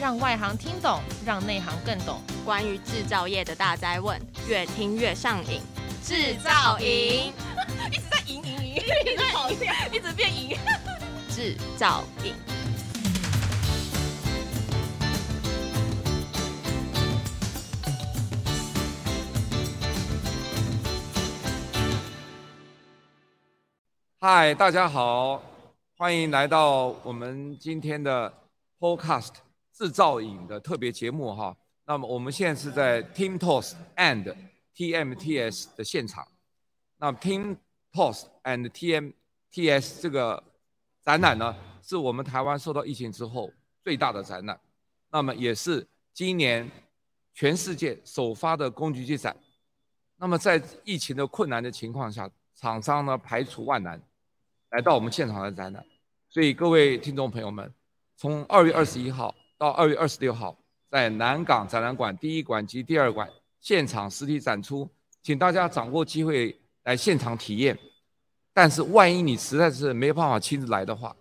让外行听懂，让内行更懂。关于制造业的大灾问，越听越上瘾。制造营 一直在赢赢赢，一直跑掉，一直变赢。制造营。嗨，大家好，欢迎来到我们今天的 Podcast 制造影的特别节目哈。那么我们现在是在 TIMTOS and TMTS 的现场。那 TIMTOS and TMTS 这个展览呢，是我们台湾受到疫情之后最大的展览，那么也是今年全世界首发的工具机展。那么在疫情的困难的情况下，厂商呢排除万难。来到我们现场的展览，所以各位听众朋友们，从二月二十一号到二月二十六号，在南港展览馆第一馆及第二馆现场实体展出，请大家掌握机会来现场体验。但是万一你实在是没有办法亲自来的话，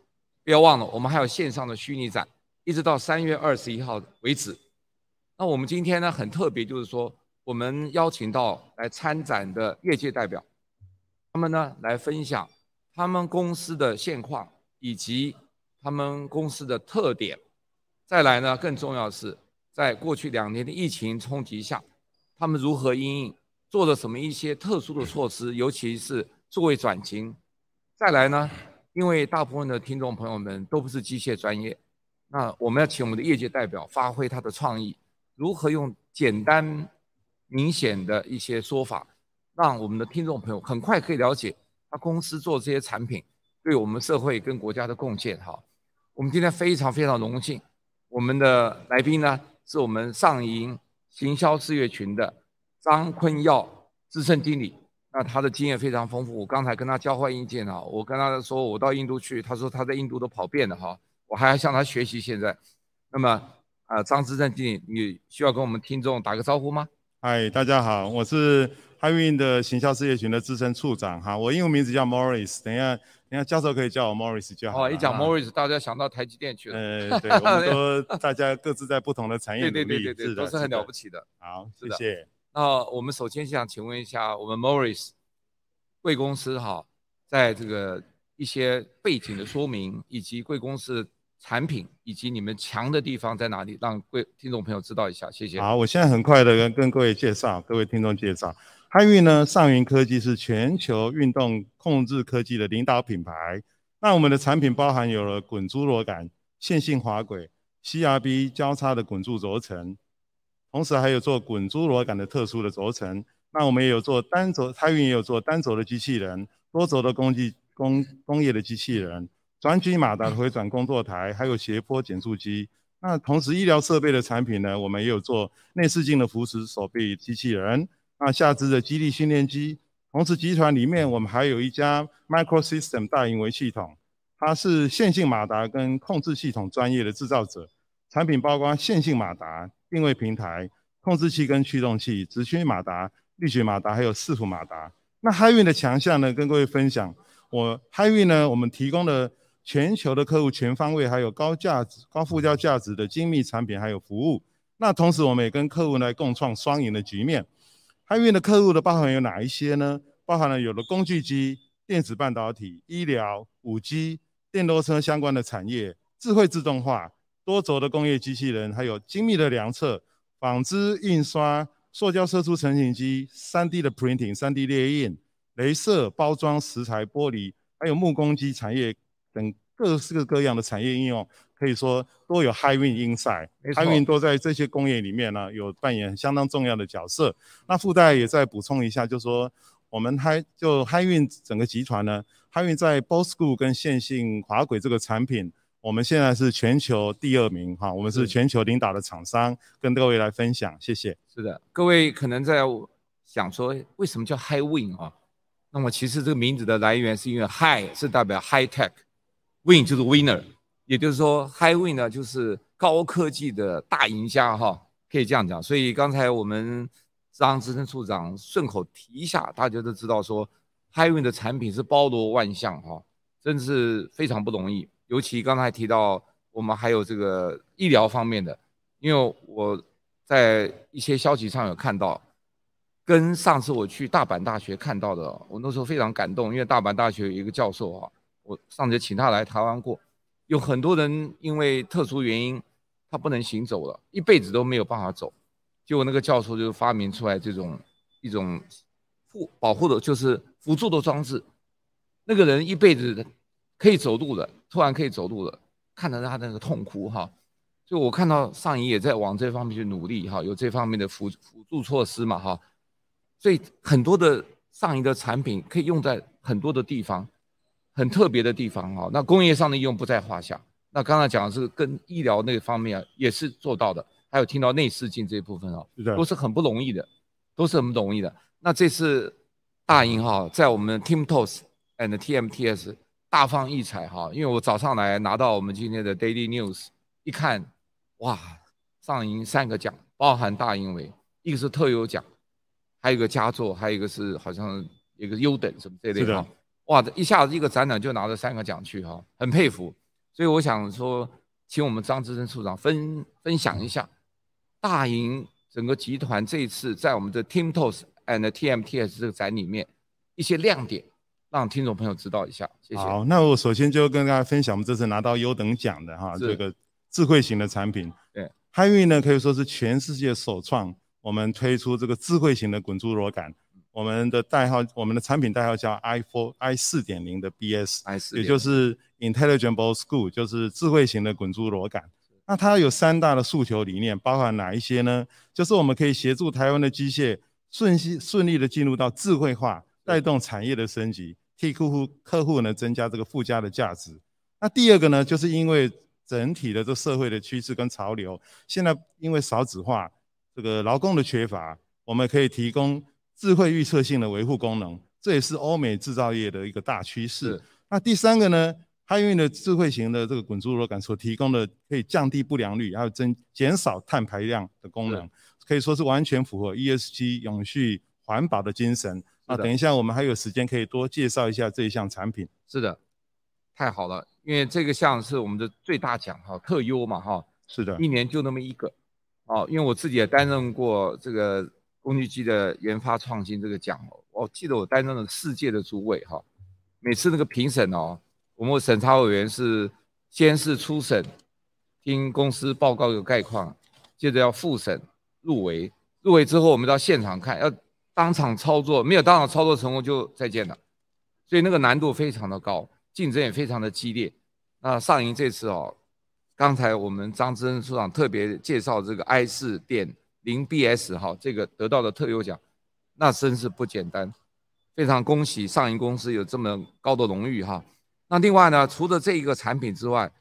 不要忘了我们还有线上的虚拟展，一直到三月二十一号为止。那我们今天呢很特别，就是说我们邀请到来参展的业界代表，他们呢来分享。他们公司的现况以及他们公司的特点，再来呢，更重要的是，在过去两年的疫情冲击下，他们如何应应，做了什么一些特殊的措施，尤其是作为转型。再来呢，因为大部分的听众朋友们都不是机械专业，那我们要请我们的业界代表发挥他的创意，如何用简单明显的一些说法，让我们的听众朋友很快可以了解。他公司做这些产品，对我们社会跟国家的贡献，哈，我们今天非常非常荣幸，我们的来宾呢是我们上银行销事业群的张坤耀资深经理，那他的经验非常丰富。我刚才跟他交换意见啊，我跟他说我到印度去，他说他在印度都跑遍了哈，我还要向他学习。现在，那么啊，张资深经理，你需要跟我们听众打个招呼吗？嗨，大家好，我是。h i 的行销事业群的资深处长哈，我英文名字叫 Morris，等一下，等一下教授可以叫我 Morris 就好。哦，一讲 Morris，大家想到台积电去了。呃，对，我们说 大家各自在不同的产业努力，对对对对对，都是很了不起的。好，谢谢。那我们首先想请问一下，我们 Morris 贵公司哈，在这个一些背景的说明，以及贵公司。产品以及你们强的地方在哪里？让贵听众朋友知道一下，谢谢。好，我现在很快的跟跟各位介绍，各位听众介绍，Highwind 呢，上云科技是全球运动控制科技的领导品牌。那我们的产品包含有了滚珠螺杆、线性滑轨、CRB 交叉的滚柱轴承，同时还有做滚珠螺杆的特殊的轴承。那我们也有做单轴泰运也有做单轴的机器人、多轴的工具工工业的机器人。转矩马达回转工作台，还有斜坡减速机。那同时医疗设备的产品呢，我们也有做内视镜的扶持手臂机器人，那下肢的肌力训练机。同时集团里面我们还有一家 Microsystem 大型微系统，它是线性马达跟控制系统专业的制造者。产品包括线性马达、定位平台、控制器跟驱动器、直驱马达、力学马达，还有伺服马达。那 h i i n 的强项呢，跟各位分享，我 h i i n 呢，我们提供的。全球的客户全方位，还有高价值、高附加价值的精密产品，还有服务。那同时，我们也跟客户来共创双赢的局面。汉运的客户的包含有哪一些呢？包含了有了工具机、电子半导体、医疗、五 G、电动车相关的产业、智慧自动化、多轴的工业机器人，还有精密的量测、纺织印刷、塑胶射出成型机、3D 的 printing、3D 列印、雷射包装、石材玻璃，还有木工机产业。等各式各样的产业应用，可以说都有 Highwind inside。Highwind 都在这些工业里面呢，有扮演相当重要的角色。那附带也再补充一下，就是说我们 High 就 Highwind 整个集团呢，Highwind 在 Bossku 跟线性滑轨这个产品，我们现在是全球第二名哈，我们是全球领导的厂商，跟各位来分享，谢谢。是的，各位可能在想说，为什么叫 Highwind 啊？那么其实这个名字的来源是因为 High 是代表 High Tech。Win 就是 winner，也就是说 Highwind 呢就是高科技的大赢家哈，可以这样讲。所以刚才我们张资深处长顺口提一下，大家都知道说 Highwind 的产品是包罗万象哈，真是非常不容易。尤其刚才提到我们还有这个医疗方面的，因为我在一些消息上有看到，跟上次我去大阪大学看到的，我那时候非常感动，因为大阪大学有一个教授啊，我上次请他来台湾过，有很多人因为特殊原因他不能行走了，一辈子都没有办法走，结果那个教授就发明出来这种一种护保护的，就是辅助的装置，那个人一辈子可以走路了，突然可以走路了。看到他那个痛哭哈，就我看到上银也在往这方面去努力哈，有这方面的辅辅助措施嘛哈，所以很多的上银的产品可以用在很多的地方，很特别的地方哈。那工业上的应用不在话下。那刚才讲的是跟医疗那个方面也是做到的，还有听到内视镜这一部分啊，都是很不容易的，都是很不容易的。那这次大银哈，在我们 Timtos and TMTS。大放异彩哈，因为我早上来拿到我们今天的 Daily News，一看，哇，上银三个奖，包含大银维，一个是特优奖，还有一个佳作，还有一个是好像一个优等什么这类的，哇，一下子一个展览就拿了三个奖去哈，很佩服。所以我想说，请我们张资深处长分分享一下，大银整个集团这一次在我们的 Timtos and TMTS 这个展里面一些亮点。让听众朋友知道一下，谢谢。好，那我首先就跟大家分享，我们这次拿到优等奖的哈，这个智慧型的产品。对，汉运呢可以说是全世界首创，我们推出这个智慧型的滚珠螺杆。我们的代号，我们的产品代号叫 i four i 四点零的 BS，i 四，也就是 Intelligent Ball School，就是智慧型的滚珠螺杆。那它有三大的诉求理念，包含哪一些呢？就是我们可以协助台湾的机械顺利顺利的进入到智慧化。带动产业的升级，替客户客户呢增加这个附加的价值。那第二个呢，就是因为整体的这社会的趋势跟潮流，现在因为少子化，这个劳工的缺乏，我们可以提供智慧预测性的维护功能，这也是欧美制造业的一个大趋势。那第三个呢，海运的智慧型的这个滚珠螺杆所提供的可以降低不良率，还有增减少碳排量的功能，可以说是完全符合 ESG 永续环保的精神。啊，等一下，我们还有时间可以多介绍一下这一项产品。是的，太好了，因为这个项是我们的最大奖哈，特优嘛哈。是的，一年就那么一个。哦，因为我自己也担任过这个工具机的研发创新这个奖哦，我记得我担任了世界的主委哈。每次那个评审哦，我们审查委员是先是初审，听公司报告有概况，接着要复审入围，入围之后我们到现场看要。当场操作没有当场操作成功就再见了，所以那个难度非常的高，竞争也非常的激烈。那上银这次哦，刚才我们张资深处长特别介绍这个 i 四点零 BS 哈，这个得到的特优奖，那真是不简单，非常恭喜上银公司有这么高的荣誉哈。那另外呢，除了这一个产品之外，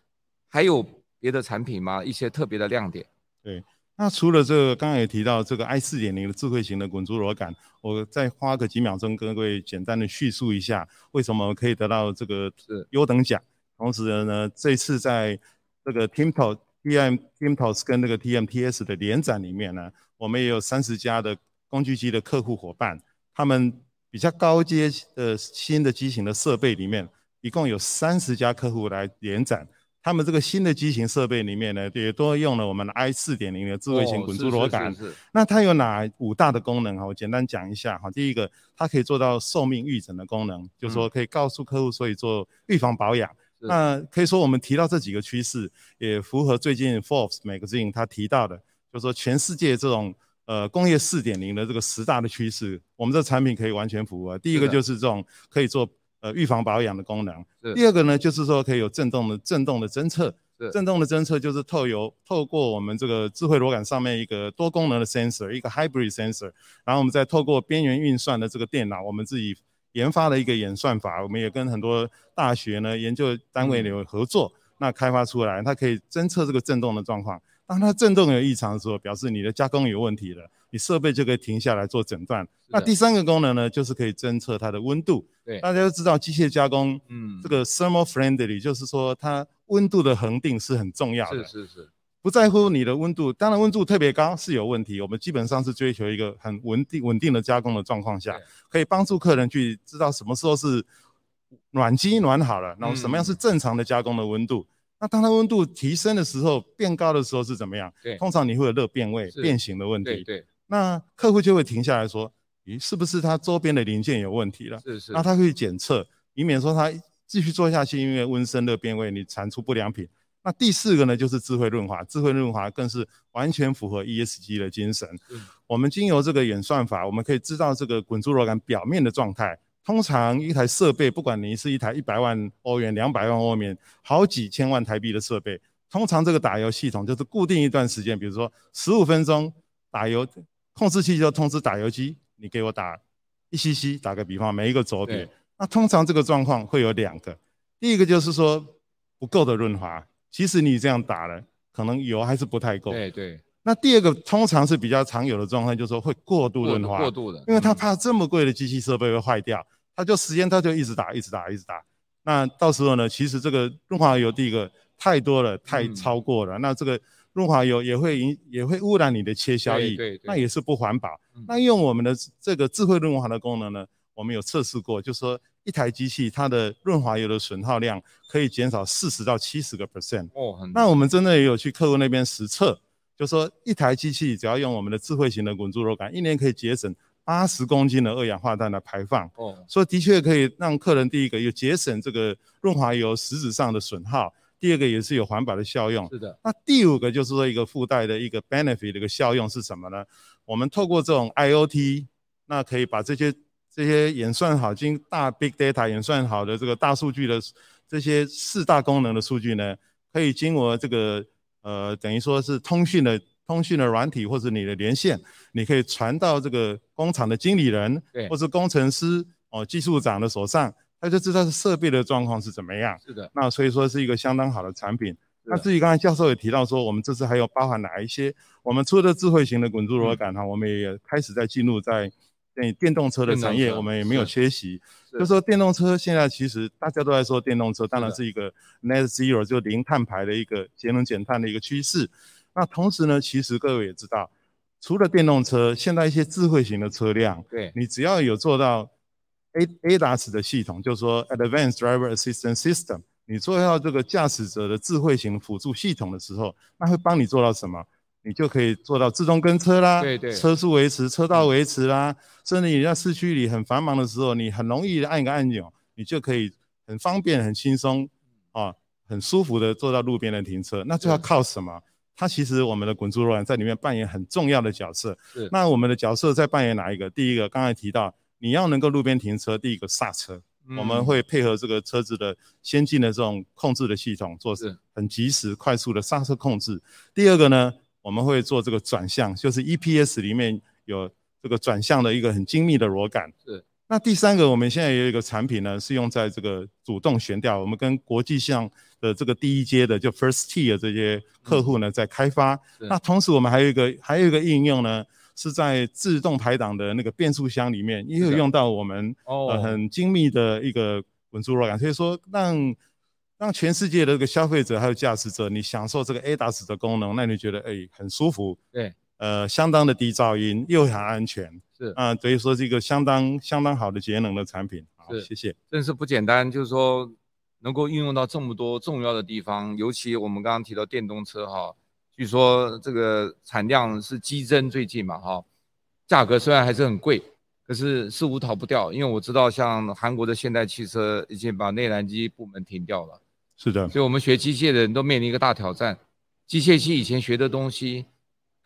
还有别的产品吗？一些特别的亮点？对。那除了这个，刚刚也提到这个 i 四点零的智慧型的滚珠螺杆，我再花个几秒钟跟各位简单的叙述一下，为什么可以得到这个优等奖。同时呢，这次在这个 Timtos TM Timtos 跟那个 TMTS 的联展里面呢，我们也有三十家的工具机的客户伙伴，他们比较高阶的新的机型的设备里面，一共有三十家客户来联展。他们这个新的机型设备里面呢，也都用了我们的 i 四点零的智慧型滚珠螺杆。那它有哪五大的功能哈？我简单讲一下哈。第一个，它可以做到寿命预诊的功能，就是说可以告诉客户，所以做预防保养。那可以说我们提到这几个趋势，也符合最近 Forbes Magazine 他提到的，就是说全世界这种呃工业四点零的这个十大的趋势，我们这产品可以完全符合。第一个就是这种可以做。呃，预防保养的功能。第二个呢，就是说可以有震动的震动的侦测。震动的侦测就是透由透过我们这个智慧螺杆上面一个多功能的 sensor，一个 hybrid sensor，然后我们再透过边缘运算的这个电脑，我们自己研发的一个演算法，我们也跟很多大学呢研究单位有合作，嗯、那开发出来，它可以侦测这个震动的状况。当它震动有异常的时候，表示你的加工有问题了，你设备就可以停下来做诊断。那第三个功能呢，就是可以侦测它的温度。对，大家都知道机械加工，嗯，这个 thermal friendly 就是说它温度的恒定是很重要的。是是是，不在乎你的温度，当然温度特别高是有问题。我们基本上是追求一个很稳定、稳定的加工的状况下，可以帮助客人去知道什么时候是暖机暖好了，然后什么样是正常的加工的温度。那当它温度提升的时候，变高的时候是怎么样？对，通常你会有热变位、是变形的问题。对对，那客户就会停下来说：“咦，是不是它周边的零件有问题了？”是是。那他会检测，以免说他继续做下去，因为温升热变位，你产出不良品。那第四个呢，就是智慧润滑，智慧润滑更是完全符合 ESG 的精神。嗯、我们经由这个演算法，我们可以知道这个滚珠螺杆表面的状态。通常一台设备，不管你是一台一百万欧元、两百万欧元、好几千万台币的设备，通常这个打油系统就是固定一段时间，比如说十五分钟打油，控制器就通知打油机，你给我打一 cc，打个比方，每一个轴别。那通常这个状况会有两个，第一个就是说不够的润滑，其实你这样打了，可能油还是不太够。对对。那第二个通常是比较常有的状况，就是说会过度润滑，过度的，因为他怕这么贵的机器设备会坏掉。他就时间，他就一直打，一直打，一直打。那到时候呢，其实这个润滑油第一个太多了，太超过了。嗯、那这个润滑油也会影，也会污染你的切削液，对对对，那也是不环保。嗯、那用我们的这个智慧润滑的功能呢，我们有测试过，就是说一台机器它的润滑油的损耗量可以减少四十到七十个 percent。哦，很。那我们真的也有去客户那边实测，就是说一台机器只要用我们的智慧型的滚珠螺杆，一年可以节省。八十公斤的二氧化碳的排放，哦，所以的确可以让客人第一个有节省这个润滑油实质上的损耗，第二个也是有环保的效用。是的。那第五个就是说一个附带的一个 benefit 的一个效用是什么呢？我们透过这种 IoT，那可以把这些这些演算好、经大 big data 演算好的这个大数据的这些四大功能的数据呢，可以经过这个呃等于说是通讯的。通讯的软体或者你的连线，你可以传到这个工厂的经理人，对，或是工程师哦技术长的手上，他就知道是设备的状况是怎么样。是的，那所以说是一个相当好的产品。那至于刚才教授也提到说，我们这次还有包含哪一些？我们除了智慧型的滚珠螺杆哈，我们也开始在进入在电电动车的产业，我们也没有缺席。就说电动车现在其实大家都在说电动车，当然是一个 net zero 就零碳排的一个节能减碳的一个趋势。那同时呢，其实各位也知道，除了电动车，现在一些智慧型的车辆，对，你只要有做到 A ADAS 的系统，就是说 Advanced Driver Assistance System，你做到这个驾驶者的智慧型辅助系统的时候，那会帮你做到什么？你就可以做到自动跟车啦，对对，车速维持、车道维持啦，甚至你在市区里很繁忙的时候，你很容易按一个按钮，你就可以很方便、很轻松啊，很舒服的做到路边的停车。那就要靠什么？它其实我们的滚珠螺杆在里面扮演很重要的角色。是。那我们的角色在扮演哪一个？第一个刚才提到，你要能够路边停车，第一个刹车，嗯、我们会配合这个车子的先进的这种控制的系统，做很及时、快速的刹车控制。第二个呢，我们会做这个转向，就是 EPS 里面有这个转向的一个很精密的螺杆。是。那第三个，我们现在有一个产品呢，是用在这个主动悬吊。我们跟国际上的这个第一阶的就 First Tier 这些客户呢，在开发。那同时我们还有一个还有一个应用呢，是在自动排档的那个变速箱里面，也有用到我们呃很精密的一个滚珠螺杆。所以说让让全世界的这个消费者还有驾驶者，你享受这个 ADAS 的功能，那你觉得哎很舒服。对。呃，相当的低噪音，又很安全，是啊，所以说是一个相当相当好的节能的产品。好，谢谢。真是不简单，就是说能够运用到这么多重要的地方，尤其我们刚刚提到电动车哈，据说这个产量是激增，最近嘛哈，价格虽然还是很贵，可是似乎逃不掉，因为我知道像韩国的现代汽车已经把内燃机部门停掉了。是的，所以我们学机械的人都面临一个大挑战，机械系以前学的东西。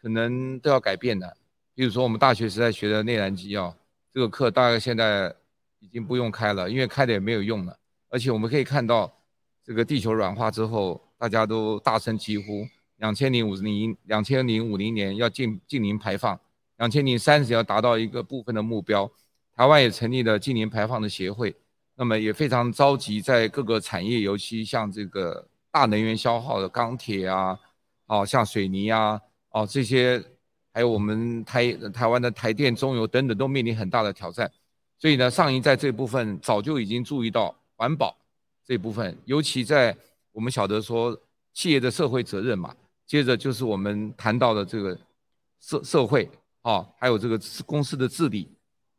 可能都要改变的，比如说我们大学时代学的内燃机啊，这个课大概现在已经不用开了，因为开的也没有用了。而且我们可以看到，这个地球软化之后，大家都大声疾呼，两千零五零两千零五零年要净净零排放，两千零三十要达到一个部分的目标。台湾也成立了净零排放的协会，那么也非常着急，在各个产业，尤其像这个大能源消耗的钢铁啊，哦，像水泥啊。哦，这些还有我们台台湾的台电、中油等等，都面临很大的挑战。所以呢，上银在这部分早就已经注意到环保这部分，尤其在我们晓得说企业的社会责任嘛，接着就是我们谈到的这个社社会啊，还有这个公司的治理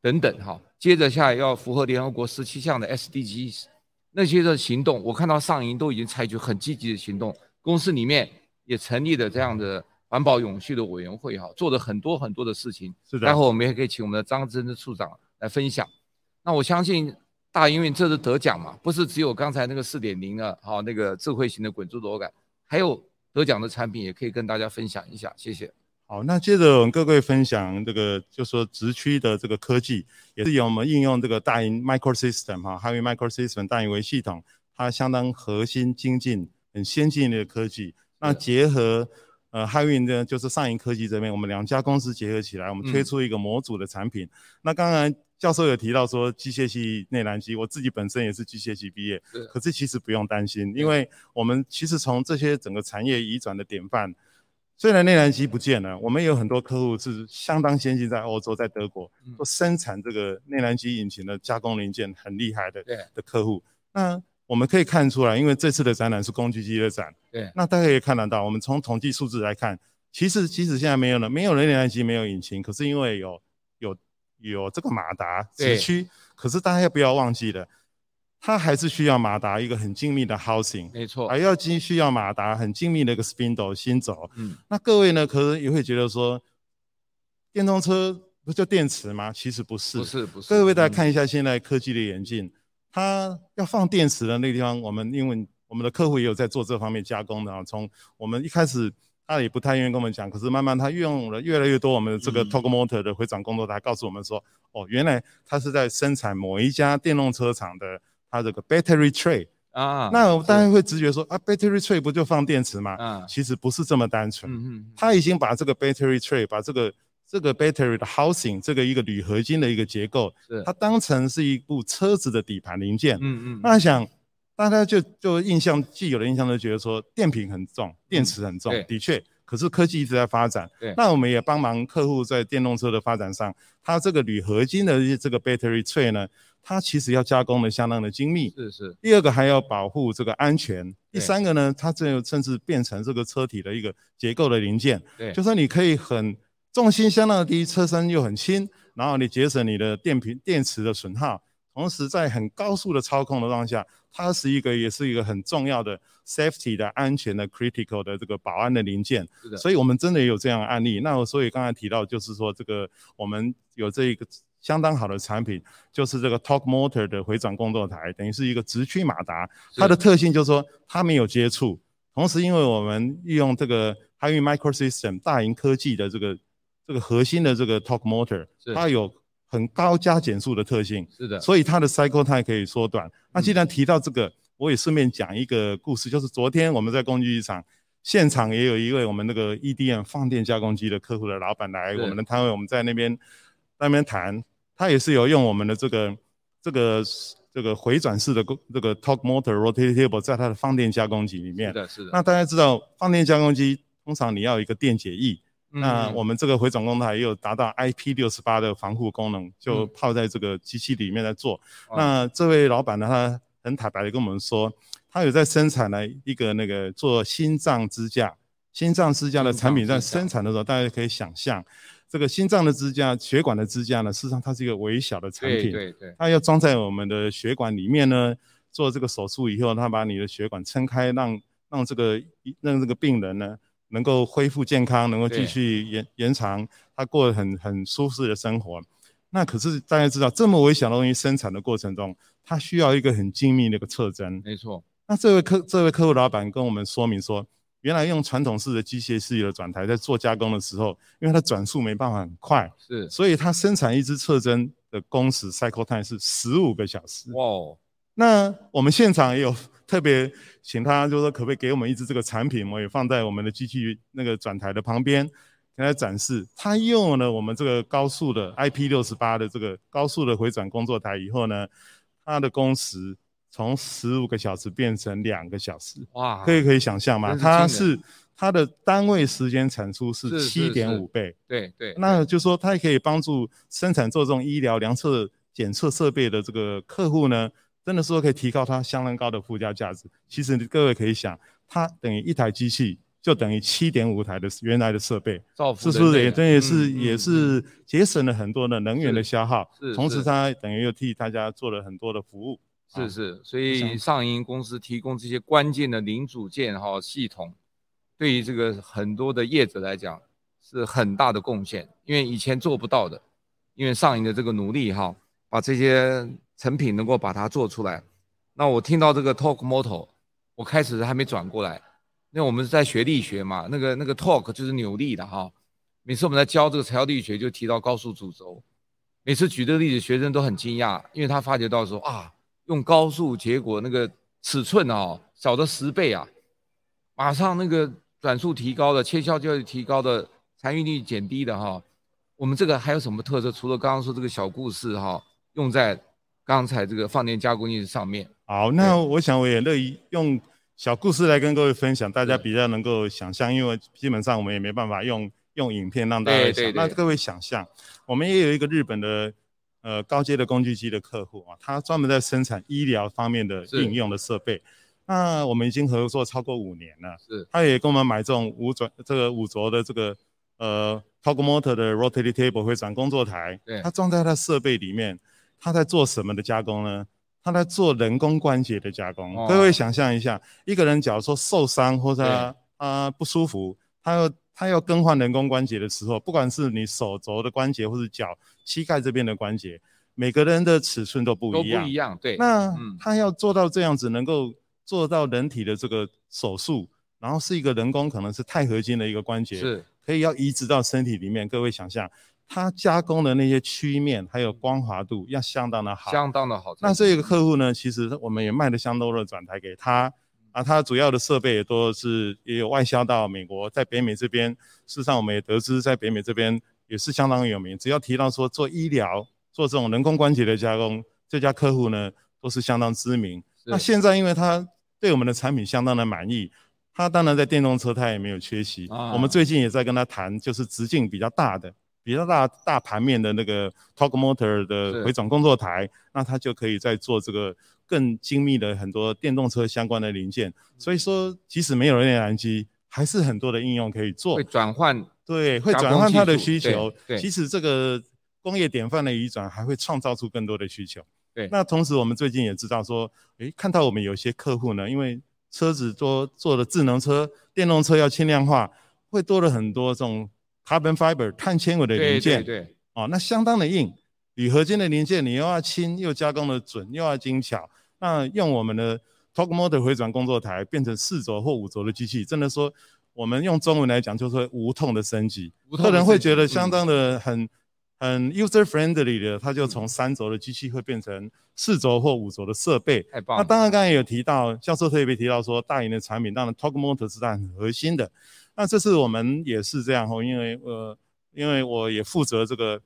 等等哈。接着下来要符合联合国十七项的 SDGs，那些的行动，我看到上银都已经采取很积极的行动，公司里面也成立了这样的环保永续的委员会哈，做了很多很多的事情。是的。待会我们也可以请我们的张真处长来分享。那我相信大营运这是得奖嘛，不是只有刚才那个四点零的，哈那个智慧型的滚珠螺杆，还有得奖的产品也可以跟大家分享一下。谢谢。好，那接着我们各位分享这个，就说直驱的这个科技，也是由我们应用这个大银 Microsystem 哈，还有 Microsystem 大银微系统，它相当核心精进、很先进的科技。那结合呃海运呢，就是上银科技这边，我们两家公司结合起来，我们推出一个模组的产品。嗯、那刚刚教授有提到说机械系内燃机，我自己本身也是机械系毕业，可是其实不用担心，因为我们其实从这些整个产业移转的典范。虽然内燃机不见了，我们有很多客户是相当先进，在欧洲、在德国都生产这个内燃机引擎的加工零件很厉害的的客户。那我们可以看出来，因为这次的展览是工具机的展，对，那大家也看得到，我们从统计数字来看，其实即使现在没有了，没有了内燃机，没有引擎，可是因为有有有这个马达子驱，可是大家不要忘记了。它还是需要马达一个很精密的 housing，没错，还要需需要马达很精密的一个 spindle 新轴。嗯，那各位呢，可能也会觉得说，电动车不就电池吗？其实不是，不是，不是。各位大家看一下现在科技的演进，嗯、它要放电池的那个地方，我们因为我们的客户也有在做这方面加工的啊。从我们一开始，他也不太愿意跟我们讲，可是慢慢他运用了越来越多我们的这个 torque motor 的回转工作台，告诉我们说，哦，原来他是在生产某一家电动车厂的。它这个 battery tray 啊，那我当然会直觉说啊，battery tray 不就放电池吗？啊，其实不是这么单纯。嗯嗯，它已经把这个 battery tray，把这个这个 battery 的 housing，这个一个铝合金的一个结构，是它当成是一部车子的底盘零件。嗯嗯，那想大家就就印象既有的印象都觉得说电瓶很重，电池很重，的确。可是科技一直在发展，对，那我们也帮忙客户在电动车的发展上，它这个铝合金的这个 battery tray 呢，它其实要加工的相当的精密，是是。第二个还要保护这个安全，第三个呢，它这甚至变成这个车体的一个结构的零件，对，就说你可以很重心相当的低，车身又很轻，然后你节省你的电瓶电池的损耗。同时，在很高速的操控的状况下，它是一个也是一个很重要的 safety 的安全的 critical 的这个保安的零件。是的。所以我们真的有这样的案例。那我所以刚才提到，就是说这个我们有这一个相当好的产品，就是这个 torque motor 的回转工作台，等于是一个直驱马达。它的特性就是说它没有接触。同时，因为我们利用这个 Hyundai Microsystem 大银科技的这个这个核心的这个 torque motor，它有。很高加减速的特性，是的，所以它的 cycle time 可以缩短。那既然提到这个，我也顺便讲一个故事，就是昨天我们在工具机场现场也有一位我们那个 EDM 放电加工机的客户的老板来我们的摊位，我们在那边那边谈，他也是有用我们的这个这个这个回转式的这个 torque motor rotatable 在他的放电加工机里面。是的，是的。那大家知道放电加工机通常你要一个电解液。那我们这个回转工台也有达到 IP 六十八的防护功能，就泡在这个机器里面来做。嗯、那这位老板呢，他很坦白的跟我们说，他有在生产了一个那个做心脏支架，心脏支架的产品在生产的时候，大家可以想象，这个心脏的支架、血管的支架呢，事实上它是一个微小的产品，对对对，它要装在我们的血管里面呢，做这个手术以后，它把你的血管撑开，让让这个让这个病人呢。能够恢复健康，能够继续延延长他过得很很舒适的生活。那可是大家知道，这么微小的东西生产的过程中，它需要一个很精密的一个测针。没错。那这位客这位客户老板跟我们说明说，原来用传统式的机械式的转台在做加工的时候，因为它转速没办法很快，是，所以它生产一支测针的工时 cycle time 是十五个小时。哇、哦。那我们现场也有。特别请他，就是说可不可以给我们一支这个产品，我也放在我们的机器那个转台的旁边，给他展示。他用了我们这个高速的 IP 六十八的这个高速的回转工作台以后呢，它的工时从十五个小时变成两个小时。哇，可以可以想象吗？它是它的单位时间产出是七点五倍。对对。那就是说它也可以帮助生产做这种医疗量测检测设备的这个客户呢。真的说可以提高它相当高的附加价值。其实各位可以想，它等于一台机器就等于七点五台的原来的设备，是不是也等于是、嗯、也是节省了很多的能源的消耗？是，同时它等于又替大家做了很多的服务。是是，所以上银公司提供这些关键的零组件哈系统，对于这个很多的业者来讲是很大的贡献，因为以前做不到的，因为上银的这个努力哈，把这些成品能够把它做出来。那我听到这个 torque motor，我开始还没转过来，因为我们是在学力学嘛，那个那个 torque 就是扭力的哈。每次我们在教这个材料力学，就提到高速主轴，每次举这个例子，学生都很惊讶，因为他发觉到说啊。用高速，结果那个尺寸啊，小的十倍啊，马上那个转速提高的，切削效率提高的，残余率减低的哈。我们这个还有什么特色？除了刚刚说这个小故事哈，用在刚才这个放电加工艺上面。好，那我想我也乐意用小故事来跟各位分享，大家比较能够想象，因为基本上我们也没办法用用影片让大家想。那各位想象，我们也有一个日本的。呃，高阶的工具机的客户啊，他专门在生产医疗方面的应用的设备。那我们已经合作超过五年了。是。他也跟我们买这种五转这个五轴的这个呃 torque motor 的 rotating table 回转工作台。对。他装在他设备里面，他在做什么的加工呢？他在做人工关节的加工。哦、各位想象一下，一个人假如说受伤或者他，他不舒服，他要。他要更换人工关节的时候，不管是你手肘的关节，或者脚、膝盖这边的关节，每个人的尺寸都不一样。都不一样，对。那、嗯、他要做到这样子，能够做到人体的这个手术，然后是一个人工，可能是钛合金的一个关节，是可以要移植到身体里面。各位想象，他加工的那些曲面还有光滑度要相当的好，相当的好。那这个客户呢，其实我们也卖了相当多的转台给他。啊，他主要的设备也都是也有外销到美国，在北美这边，事实上我们也得知，在北美这边也是相当有名。只要提到说做医疗、做这种人工关节的加工，这家客户呢都是相当知名。那现在因为他对我们的产品相当的满意，他当然在电动车他也没有缺席。啊、我们最近也在跟他谈，就是直径比较大的、比较大大盘面的那个 torque motor 的回转工作台，那它就可以在做这个。更精密的很多电动车相关的零件，所以说即使没有了内燃机，还是很多的应用可以做。会转换，对，会转换它的需求。其实这个工业典范的移转，还会创造出更多的需求。对，那同时我们最近也知道说，诶，看到我们有些客户呢，因为车子多做的智能车、电动车要轻量化，会多了很多这种 carbon fiber 碳纤维的零件。对，对，对，哦，那相当的硬，铝合金的零件你又要轻，又加工的准，又要精巧。那用我们的 torque motor 回转工作台变成四轴或五轴的机器，真的说，我们用中文来讲就是无痛的升级。客人会觉得相当的很很 user friendly 的，它就从三轴的机器会变成四轴或五轴的设备。太棒！那当然刚才有提到，教授特别提到说，大型的产品当然 torque motor 是它很核心的。那这次我们也是这样哦，因为呃，因为我也负责这个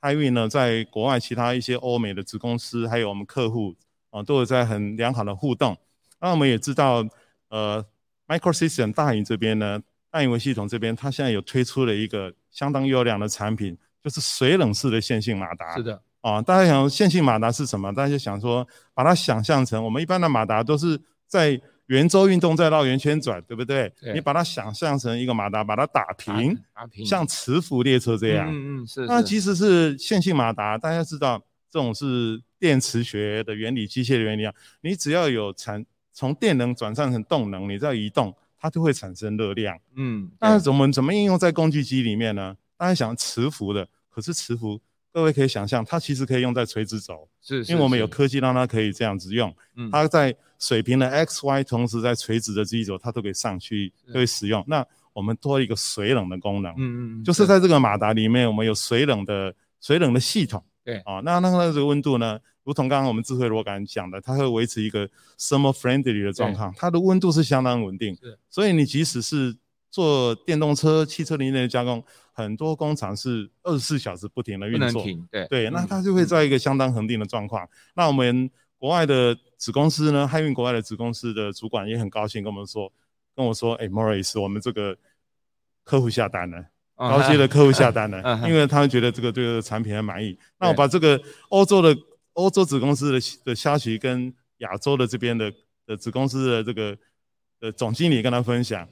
HiWin 呢，在国外其他一些欧美的子公司，还有我们客户。啊，都有在很良好的互动。那我们也知道，呃，Microsystem 大银这边呢，大银微系统这边，它现在有推出了一个相当优良的产品，就是水冷式的线性马达。是的。啊，大家想线性马达是什么？大家就想说，把它想象成我们一般的马达都是在圆周运动，再绕圆圈转，对不对？对。你把它想象成一个马达，把它打平，打平，像磁浮列车这样。嗯嗯，是。那其实是线性马达，大家知道这种是。电磁学的原理、机械的原理啊，你只要有产从电能转换成动能，你只要移动，它就会产生热量。嗯，那我们怎么应用在工具机里面呢？大家想磁浮的，可是磁浮，各位可以想象，它其实可以用在垂直轴，是，是，因为我们有科技让它可以这样子用。嗯，它在水平的 X、Y，同时在垂直的机轴，它都可以上去，可以使用。那我们多一个水冷的功能，嗯嗯，就是在这个马达里面，我们有水冷的水冷的系统。对啊，那那个这个温度呢，如同刚刚我们智慧螺杆讲的，它会维持一个 thermal friendly 的状况，它的温度是相当稳定。是，所以你即使是做电动车、汽车零件的加工，很多工厂是二十四小时不停的运作。对对，那它就会在一个相当恒定的状况。嗯、那我们国外的子公司呢，HiWin 国外的子公司的主管也很高兴跟我们说，跟我说，哎、欸、，Morris，我们这个客户下单了。高阶的客户下单了，因为他们觉得这个对这个产品很满意。那我把这个欧洲的欧洲子公司的的消息跟亚洲的这边的的子公司的这个呃总经理跟他分享，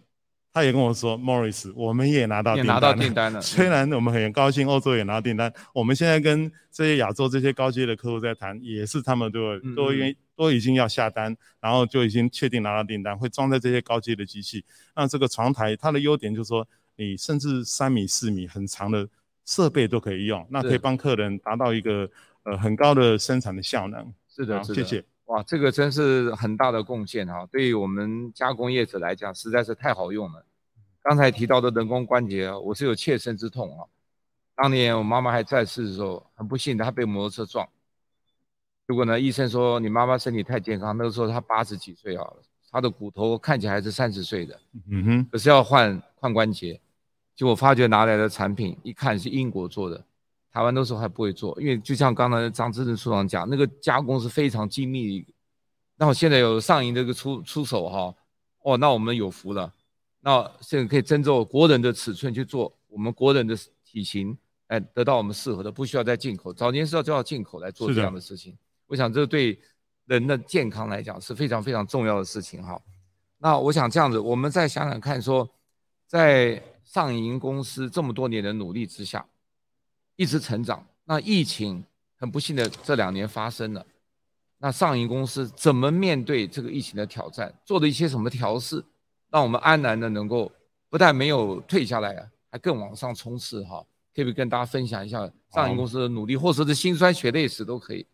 他也跟我说，Morris，我们也拿到订单了，拿到订单了。虽然我们很高兴，欧洲也拿到订单，我们现在跟这些亚洲这些高阶的客户在谈，也是他们都都愿意都已经要下单，然后就已经确定拿到订单，会装在这些高阶的机器。那这个床台它的优点就是说，你甚至三米、四米很长的设备都可以用，那可以帮客人达到一个呃很高的生产的效能。是的，谢谢。哇，这个真是很大的贡献啊！对于我们加工业者来讲，实在是太好用了。刚才提到的人工关节啊，我是有切身之痛啊。当年我妈妈还在世的时候，很不幸的她被摩托车撞。结果呢，医生说你妈妈身体太健康，那个时候她八十几岁啊，她的骨头看起来还是三十岁的。嗯哼。可是要换换关节，结果发觉拿来的产品一看是英国做的。台湾那时候还不会做，因为就像刚才张志成处长讲，那个加工是非常精密的。那我现在有上银这个出出手哈，哦，那我们有福了。那现在可以遵照国人的尺寸去做，我们国人的体型，哎，得到我们适合的，不需要再进口。早年是要就要进口来做这样的事情。我想这对人的健康来讲是非常非常重要的事情哈。那我想这样子，我们再想想看，说在上银公司这么多年的努力之下。一直成长，那疫情很不幸的这两年发生了，那上银公司怎么面对这个疫情的挑战，做的一些什么调试，让我们安然的能够不但没有退下来啊，还更往上冲刺哈？可不可以跟大家分享一下上银公司的努力，或者是辛酸血泪史都可以。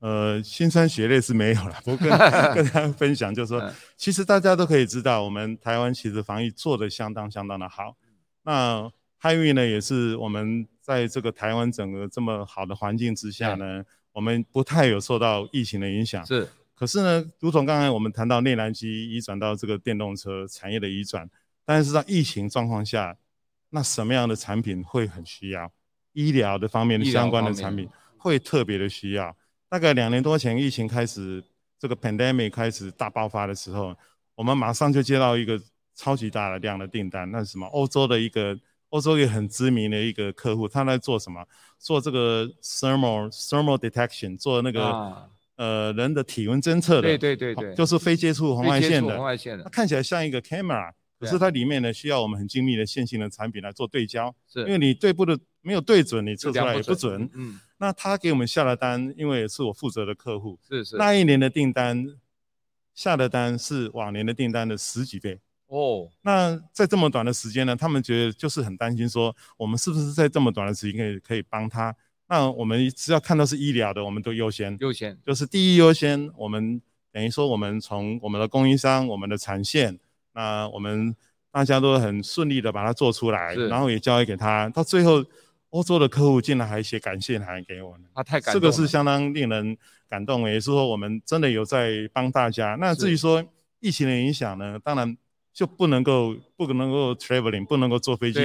呃，辛酸血泪是没有了，不过跟 跟大家分享就是说，其实大家都可以知道，我们台湾其实防疫做得相当相当的好。那海运呢，也是我们。在这个台湾整个这么好的环境之下呢，我们不太有受到疫情的影响。是，可是呢，如同刚才我们谈到内燃机移转到这个电动车产业的移转，但是在疫情状况下，那什么样的产品会很需要？医疗的方面的相关的产品会特别的需要。大概两年多前，疫情开始这个 pandemic 开始大爆发的时候，我们马上就接到一个超级大的量的订单，那是什么？欧洲的一个。欧洲也很知名的一个客户，他在做什么？做这个 thermal thermal detection，做那个、啊、呃人的体温侦测的。对对对对，就是非接触红外线的。红外线的。它看起来像一个 camera，可是它里面呢需要我们很精密的线性的产品来做对焦。是。因为你对不的没有对准，你测出来也不准。不准嗯。那他给我们下了单，因为是我负责的客户。是是。那一年的订单下的单是往年的订单的十几倍。哦，oh. 那在这么短的时间呢，他们觉得就是很担心，说我们是不是在这么短的时间可以可以帮他？那我们只要看到是医疗的，我们都优先优先，就是第一优先。我们等于说，我们从我们的供应商、我们的产线，那我们大家都很顺利的把它做出来，然后也交给他。到最后，欧洲的客户竟然还写感谢函给我们，他太感动了，这个是相当令人感动，也是说我们真的有在帮大家。那至于说疫情的影响呢，当然。就不能够不能够 traveling，不能够坐飞机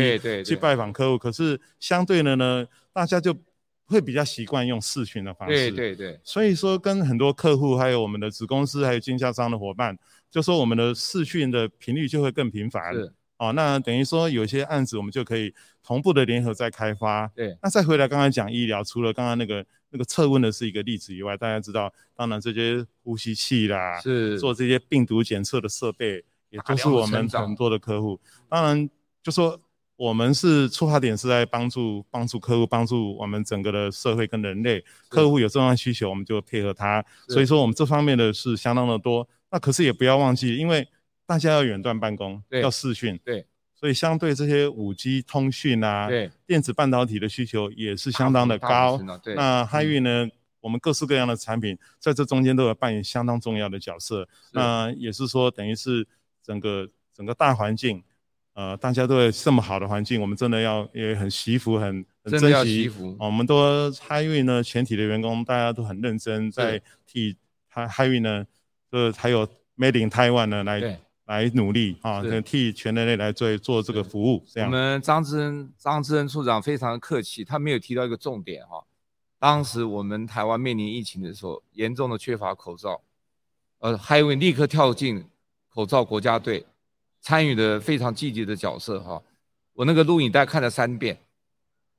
去拜访客户。可是相对的呢，大家就会比较习惯用视讯的方式。对对对。所以说，跟很多客户，还有我们的子公司，还有经销商的伙伴，就说我们的视讯的频率就会更频繁。是。哦，那等于说有些案子我们就可以同步的联合再开发。对。那再回来刚才讲医疗，除了刚刚那个那个测温的是一个例子以外，大家知道，当然这些呼吸器啦，是做这些病毒检测的设备。也就是我们很多的客户，当然就说我们是出发点是在帮助帮助客户，帮助我们整个的社会跟人类。客户有这样需求，我们就配合他。所以说我们这方面的是相当的多。那可是也不要忘记，因为大家要远端办公，要视讯，对，所以相对这些五 G 通讯啊，对，电子半导体的需求也是相当的高。对那汉运呢，嗯、我们各式各样的产品在这中间都有扮演相当重要的角色。那也是说，等于是。整个整个大环境，呃，大家都有这么好的环境，我们真的要也很惜福，很很珍惜。我们都海运呢，全体的员工大家都很认真，在替海海运呢，呃，还有 Made in Taiwan 呢来来努力啊，是替全人类来做做这个服务。这样。我们张之恩张之恩处长非常客气，他没有提到一个重点哈。当时我们台湾面临疫情的时候，严重的缺乏口罩，呃，海运立刻跳进。口罩国家队参与的非常积极的角色哈，我那个录影带看了三遍，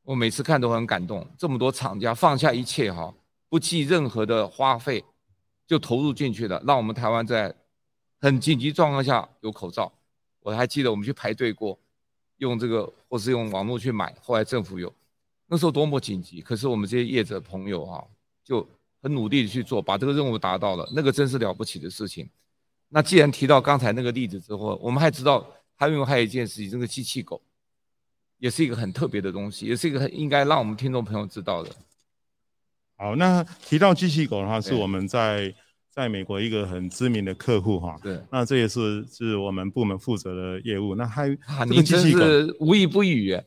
我每次看都很感动。这么多厂家放下一切哈，不计任何的花费就投入进去了，让我们台湾在很紧急状况下有口罩。我还记得我们去排队过，用这个或是用网络去买，后来政府有，那时候多么紧急，可是我们这些业者朋友哈、就很努力的去做，把这个任务达到了，那个真是了不起的事情。那既然提到刚才那个例子之后，我们还知道还有还有一件事情，这个机器狗，也是一个很特别的东西，也是一个很应该让我们听众朋友知道的。好，那提到机器狗的话，是我们在在美国一个很知名的客户哈。对。那这也是是我们部门负责的业务。那还啊，您真是无一不语哎。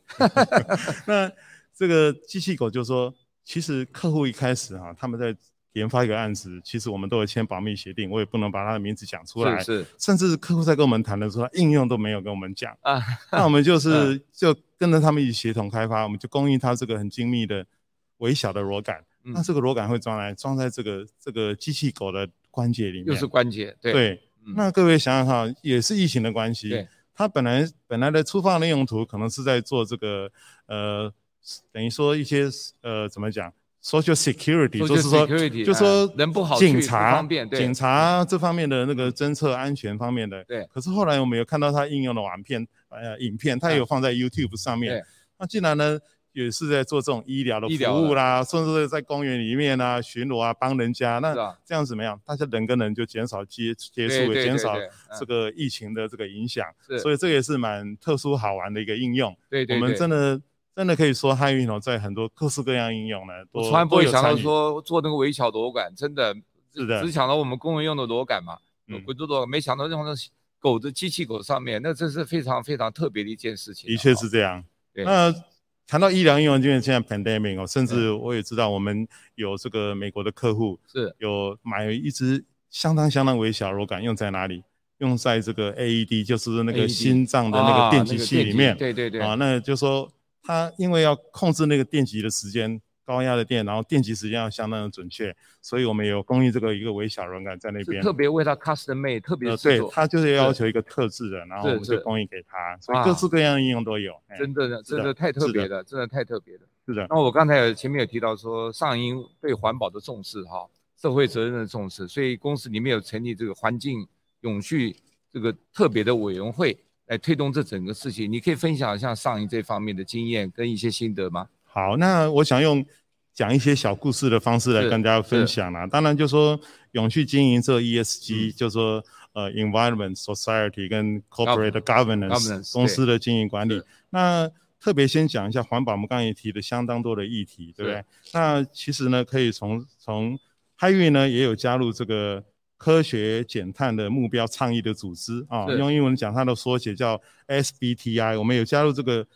那这个机器狗就是说，其实客户一开始哈，他们在研发一个案子，其实我们都有签保密协定，我也不能把他的名字讲出来。是是。甚至客户在跟我们谈的时候，应用都没有跟我们讲啊。那我们就是就跟着他们一起协同开发，我们就供应他这个很精密的微小的螺杆。那这个螺杆会装来装在这个这个机器狗的关节里面，又是关节，对。对嗯、那各位想想看，也是疫情的关系，对。它本来本来的出发的用途可能是在做这个呃，等于说一些呃怎么讲，social security，就是说就说人不好警察警察这方面的那个侦测安全方面的，对。可是后来我们有看到他应用的网片呃影片，他有放在 YouTube 上面。那既然呢？也是在做这种医疗的服务啦，甚至在公园里面啊巡逻啊帮人家，那这样怎么样？大家人跟人就减少接接触，也减少这个疫情的这个影响，所以这也是蛮特殊好玩的一个应用。对对，我们真的真的可以说汉语哦，在很多各式各样应用呢，都从来不会想到说做那个微小螺杆，真的是的，只想到我们工人用的螺杆嘛，嗯，滚珠螺杆，没想到用在狗的机器狗上面，那这是非常非常特别的一件事情。的确是这样，那。谈到医疗应用，因为现在 pandemic 哦，甚至我也知道我们有这个美国的客户是有买一只相当相当微小螺杆，用在哪里？用在这个 AED，就是那个心脏的那个电极器里面。对对对。啊，那就说他因为要控制那个电极的时间。高压的电，然后电极时间要相当的准确，所以我们有供应这个一个微小软杆在那边，特别为它 custom made，特别、呃、对，他就是要求一个特制的，然后我们就供应给它，所以各式各样的应用都有。真的，真的太特别了，真的太特别了。是的。那我刚才有前面有提到说，上银对环保的重视哈，社会责任的重视，所以公司里面有成立这个环境永续这个特别的委员会来推动这整个事情。你可以分享一下上一这方面的经验跟一些心得吗？好，那我想用。讲一些小故事的方式来跟大家分享啦。当然，就说永续经营这个 ESG，、嗯、就说呃，environment、society 跟 corporate governance 公司的经营管理。那特别先讲一下环保，我们刚才也提了相当多的议题，对不对？那其实呢，可以从从海运呢也有加入这个科学减碳的目标倡议的组织啊，用英文讲它的缩写叫 SBTI，我们有加入这个。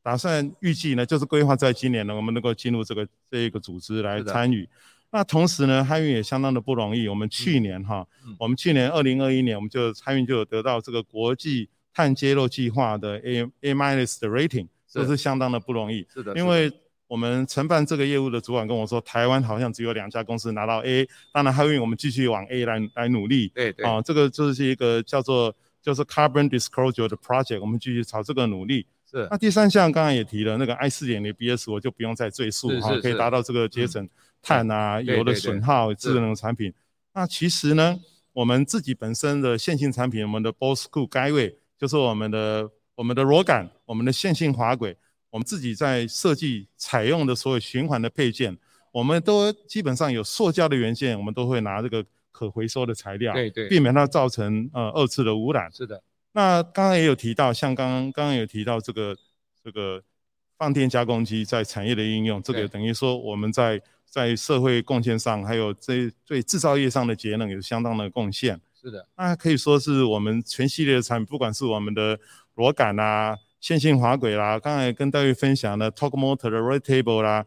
打算预计呢，就是规划在今年呢，我们能够进入这个这一个组织来参与。那同时呢，汉运也相当的不容易。我们去年哈，嗯、我们去年二零二一年，我们就参运就有得到这个国际碳揭露计划的 A A minus 的 rating，这是相当的不容易。是的，因为我们承办这个业务的主管跟我说，台湾好像只有两家公司拿到 A，当然海运我们继续往 A 来来努力。对对。啊，这个就是一个叫做就是 Carbon Disclosure 的 project，我们继续朝这个努力。是，那第三项刚刚也提了，那个 I 四点零 BS 我就不用再赘述哈，可以达到这个节省碳啊、油的损耗、智能产品。那其实呢，我们自己本身的线性产品，我们的 Bossku Guideway 就是我们的我们的螺杆、我们的线性滑轨，我们自己在设计采用的所有循环的配件，我们都基本上有塑胶的元件，我们都会拿这个可回收的材料，对对，避免它造成呃二次的污染。是的。那刚刚也有提到，像刚刚刚刚有提到这个这个放电加工机在产业的应用，这个等于说我们在在社会贡献上，还有这对制造业上的节能有相当的贡献。是的，那可以说是我们全系列的产品，不管是我们的螺杆啦、线性滑轨啦，刚才跟大家分享的 Torque Motor 的 Rate Table 啦，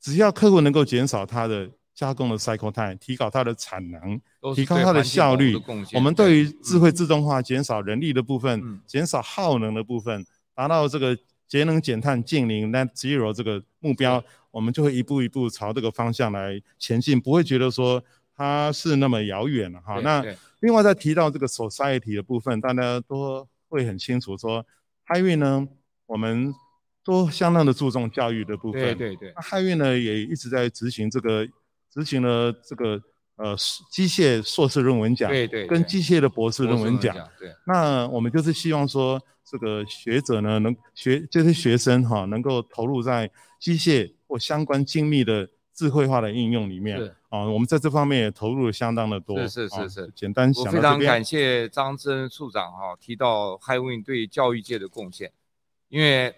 只要客户能够减少它的。加工的 cycle time，提高它的产能，提高它的效率。我们对于智慧自动化，减少人力的部分，减、嗯、少耗能的部分，达到这个节能减碳净零 net zero 这个目标，我们就会一步一步朝这个方向来前进，不会觉得说它是那么遥远了哈。那另外再提到这个 society 的部分，大家都会很清楚说，海运呢，我们都相当的注重教育的部分。对对对。那海运呢，也一直在执行这个。执行了这个呃机械硕士论文奖，对对，跟机械的博士论文奖。对，那我们就是希望说，这个学者呢，能学这些学生哈，能够投入在机械或相关精密的智慧化的应用里面。啊，我们在这方面也投入了相当的多。是是是是，简单讲，我非常感谢张之恩处长哈提到 HiWin 对教育界的贡献，因为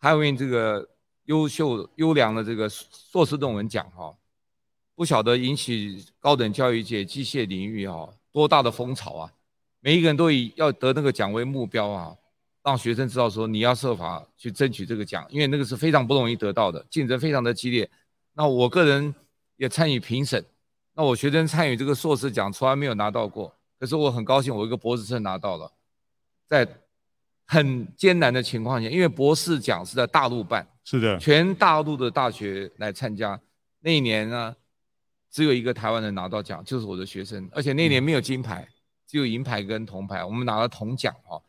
HiWin 这个。优秀优良的这个硕士论文奖哈，不晓得引起高等教育界机械领域哈多大的风潮啊！每一个人都以要得那个奖为目标啊，让学生知道说你要设法去争取这个奖，因为那个是非常不容易得到的，竞争非常的激烈。那我个人也参与评审，那我学生参与这个硕士奖从来没有拿到过，可是我很高兴我一个博士生拿到了，在很艰难的情况下，因为博士奖是在大陆办。是的，全大陆的大学来参加，那一年呢，只有一个台湾人拿到奖，就是我的学生，而且那年没有金牌，只有银牌跟铜牌，我们拿了铜奖哦。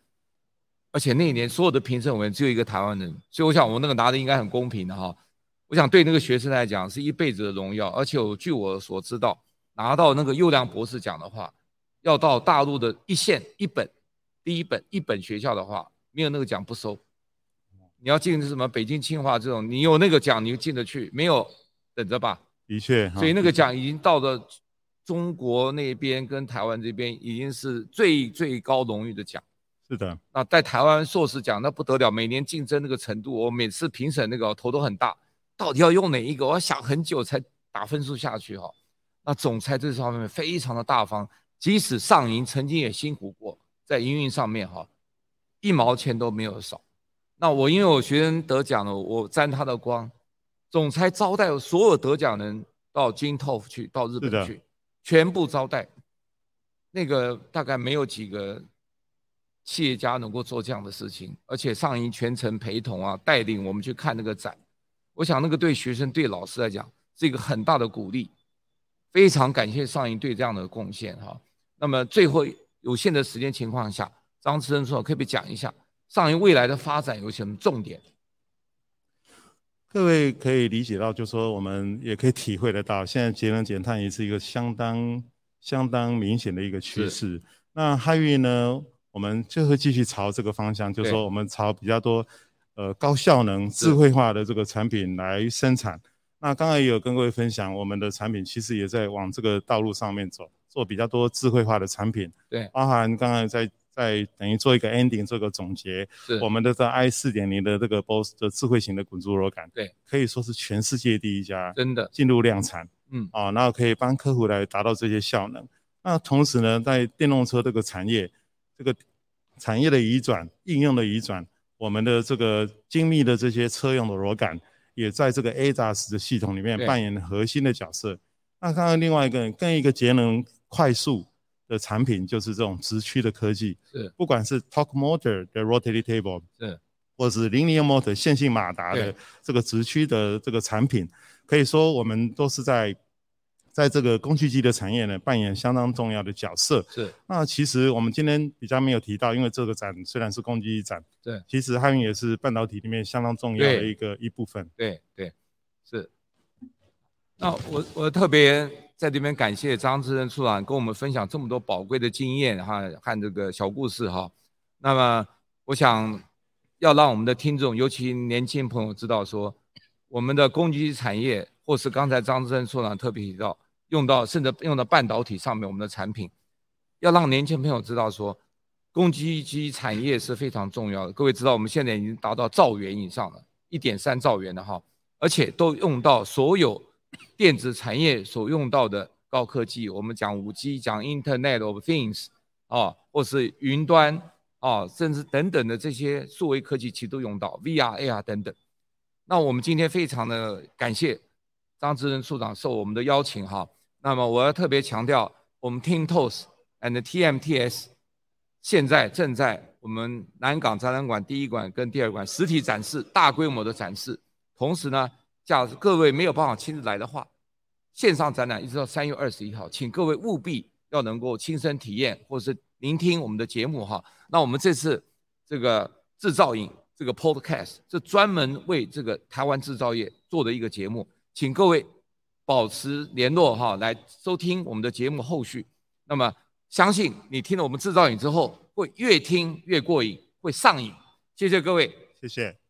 而且那一年所有的评审委员只有一个台湾人，所以我想我那个拿的应该很公平的哈。我想对那个学生来讲是一辈子的荣耀，而且我据我所知道，拿到那个优良博士奖的话，要到大陆的一线一本第一本一本学校的话，没有那个奖不收。你要进什么北京清华这种，你有那个奖你就进得去，没有等着吧。的确，所以那个奖已经到了中国那边跟台湾这边，已经是最最高荣誉的奖。是的，那在台湾硕士奖那不得了，每年竞争那个程度，我每次评审那个头都很大，到底要用哪一个？我要想很久才打分数下去哈。那总裁这方面非常的大方，即使上银曾经也辛苦过，在营运上面哈，一毛钱都没有少。那我因为我学生得奖了，我沾他的光。总裁招待所有得奖人到金 TOF 去，到日本去，全部招待。那个大概没有几个企业家能够做这样的事情，而且上银全程陪同啊，带领我们去看那个展。我想那个对学生、对老师来讲是一个很大的鼓励。非常感谢上银对这样的贡献哈。那么最后有限的时间情况下，张之恩说可不可以讲一下？上银未来的发展有什么重点？各位可以理解到，就是说我们也可以体会得到，现在节能减碳也是一个相当相当明显的一个趋势。那 HiWin 呢，我们就会继续朝这个方向，就是说我们朝比较多呃高效能、智慧化的这个产品来生产。那刚才也有跟各位分享，我们的产品其实也在往这个道路上面走，做比较多智慧化的产品。对，包含刚才在。在等于做一个 ending，做个总结。是我们的这 i 四点零的这个 BOSS 的智慧型的滚珠螺杆，对，可以说是全世界第一家，真的进入量产。嗯，啊，然后可以帮客户来达到这些效能。那同时呢，在电动车这个产业，这个产业的移转、应用的移转，我们的这个精密的这些车用的螺杆，也在这个 ADAS 的系统里面扮演核心的角色。那刚刚另外一个更一个节能快速。的产品就是这种直驱的科技，是不管是 Torque Motor 的 Rotary Table，是或是 Linear Motor 线性马达的这个直驱的这个产品，可以说我们都是在在这个工具机的产业呢扮演相当重要的角色。是那其实我们今天比较没有提到，因为这个展虽然是工具机展，对，其实 HiWin 也是半导体里面相当重要的一个一部分。对对，是。那我我特别。在这边感谢张志恩处长跟我们分享这么多宝贵的经验哈和这个小故事哈。那么我想要让我们的听众，尤其年轻朋友知道说，我们的工具机产业，或是刚才张志恩处长特别提到用到甚至用到半导体上面我们的产品，要让年轻朋友知道说，工具机产业是非常重要的。各位知道我们现在已经达到兆元以上了，一点三兆元的哈，而且都用到所有。电子产业所用到的高科技，我们讲五 G，讲 Internet of Things 啊，或是云端啊，甚至等等的这些数位科技，其实都用到 VR、AR 等等。那我们今天非常的感谢张志仁处长受我们的邀请哈。那么我要特别强调，我们 Tintose and TMTS 现在正在我们南港展览馆第一馆跟第二馆实体展示，大规模的展示，同时呢。假如各位没有办法亲自来的话，线上展览一直到三月二十一号，请各位务必要能够亲身体验或是聆听我们的节目哈。那我们这次这个制造影这个 Podcast 是专门为这个台湾制造业做的一个节目，请各位保持联络哈，来收听我们的节目后续。那么相信你听了我们制造瘾之后，会越听越过瘾，会上瘾。谢谢各位，谢谢。